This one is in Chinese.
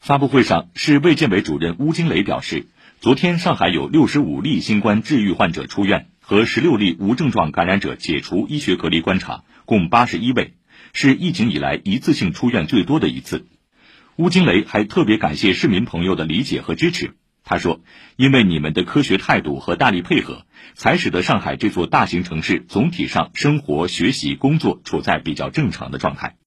发布会上，市卫健委主任邬金雷表示，昨天上海有六十五例新冠治愈患者出院，和十六例无症状感染者解除医学隔离观察，共八十一位，是疫情以来一次性出院最多的一次。邬金雷还特别感谢市民朋友的理解和支持。他说：“因为你们的科学态度和大力配合，才使得上海这座大型城市总体上生活、学习、工作处在比较正常的状态。”